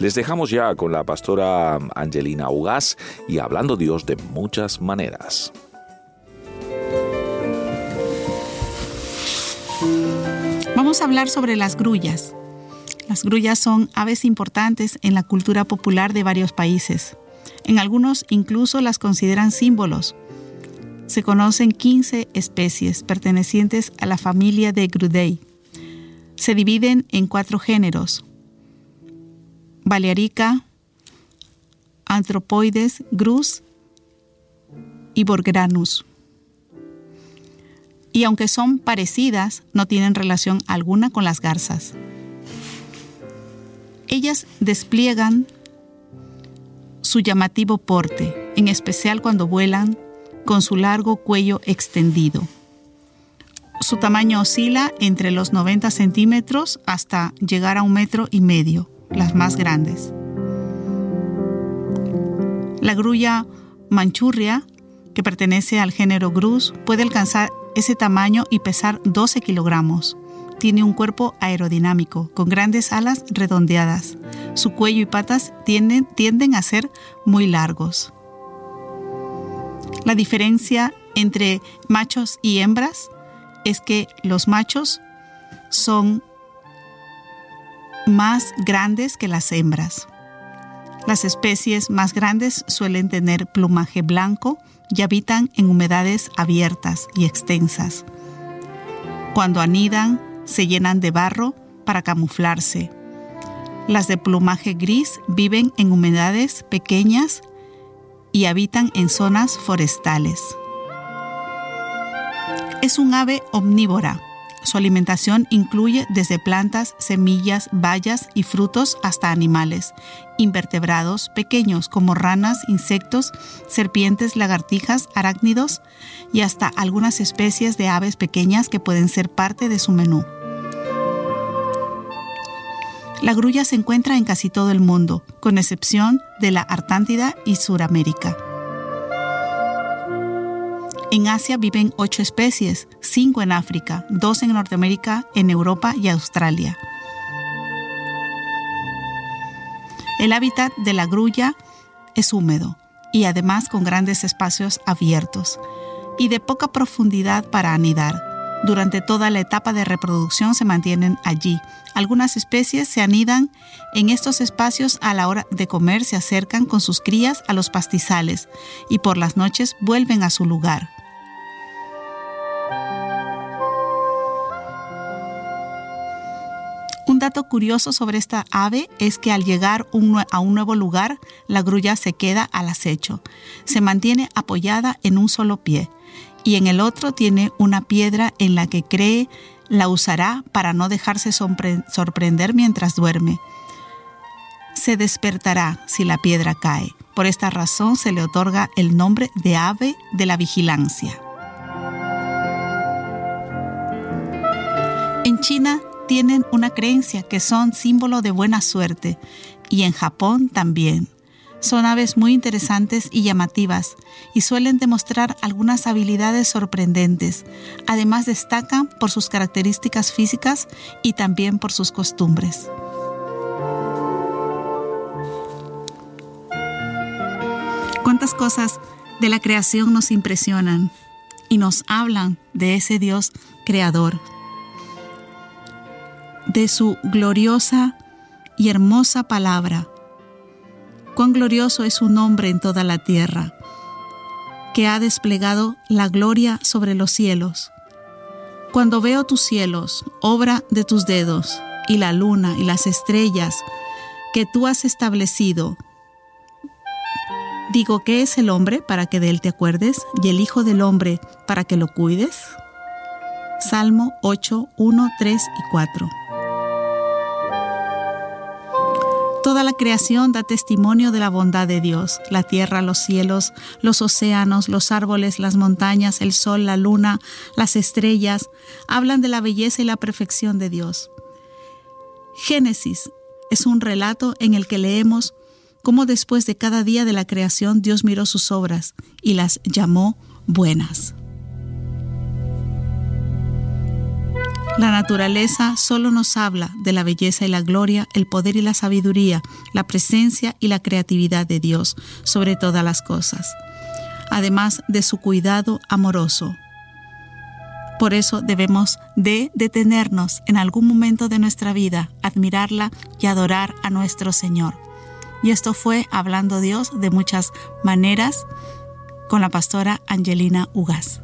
Les dejamos ya con la pastora Angelina Ugaz y hablando Dios de muchas maneras. Vamos a hablar sobre las grullas. Las grullas son aves importantes en la cultura popular de varios países. En algunos incluso las consideran símbolos. Se conocen 15 especies pertenecientes a la familia de Grudae. Se dividen en cuatro géneros. Balearica, Anthropoides, Grus y Borgranus y aunque son parecidas, no tienen relación alguna con las garzas. Ellas despliegan su llamativo porte, en especial cuando vuelan con su largo cuello extendido. Su tamaño oscila entre los 90 centímetros hasta llegar a un metro y medio, las más grandes. La grulla manchurria, que pertenece al género grus, puede alcanzar ese tamaño y pesar 12 kilogramos. Tiene un cuerpo aerodinámico, con grandes alas redondeadas. Su cuello y patas tienden, tienden a ser muy largos. La diferencia entre machos y hembras es que los machos son más grandes que las hembras. Las especies más grandes suelen tener plumaje blanco y habitan en humedades abiertas y extensas. Cuando anidan, se llenan de barro para camuflarse. Las de plumaje gris viven en humedades pequeñas y habitan en zonas forestales. Es un ave omnívora su alimentación incluye desde plantas, semillas, bayas y frutos hasta animales, invertebrados pequeños como ranas, insectos, serpientes, lagartijas, arácnidos y hasta algunas especies de aves pequeñas que pueden ser parte de su menú. La grulla se encuentra en casi todo el mundo, con excepción de la Artántida y Suramérica. En Asia viven ocho especies, cinco en África, dos en Norteamérica, en Europa y Australia. El hábitat de la grulla es húmedo y además con grandes espacios abiertos y de poca profundidad para anidar. Durante toda la etapa de reproducción se mantienen allí. Algunas especies se anidan en estos espacios a la hora de comer, se acercan con sus crías a los pastizales y por las noches vuelven a su lugar. Dato curioso sobre esta ave es que al llegar a un nuevo lugar, la grulla se queda al acecho. Se mantiene apoyada en un solo pie y en el otro tiene una piedra en la que cree la usará para no dejarse sorprender mientras duerme. Se despertará si la piedra cae. Por esta razón se le otorga el nombre de ave de la vigilancia. En China tienen una creencia que son símbolo de buena suerte y en Japón también. Son aves muy interesantes y llamativas y suelen demostrar algunas habilidades sorprendentes. Además destacan por sus características físicas y también por sus costumbres. ¿Cuántas cosas de la creación nos impresionan y nos hablan de ese Dios creador? De su gloriosa y hermosa palabra. Cuán glorioso es su nombre en toda la tierra, que ha desplegado la gloria sobre los cielos. Cuando veo tus cielos, obra de tus dedos, y la luna y las estrellas que tú has establecido, digo, ¿qué es el hombre para que de él te acuerdes y el Hijo del hombre para que lo cuides? Salmo 8, 1, 3 y 4. Toda la creación da testimonio de la bondad de Dios, la tierra, los cielos, los océanos, los árboles, las montañas, el sol, la luna, las estrellas, hablan de la belleza y la perfección de Dios. Génesis es un relato en el que leemos cómo después de cada día de la creación Dios miró sus obras y las llamó buenas. La naturaleza solo nos habla de la belleza y la gloria, el poder y la sabiduría, la presencia y la creatividad de Dios sobre todas las cosas, además de su cuidado amoroso. Por eso debemos de detenernos en algún momento de nuestra vida, admirarla y adorar a nuestro Señor. Y esto fue Hablando Dios de muchas maneras con la pastora Angelina Ugas.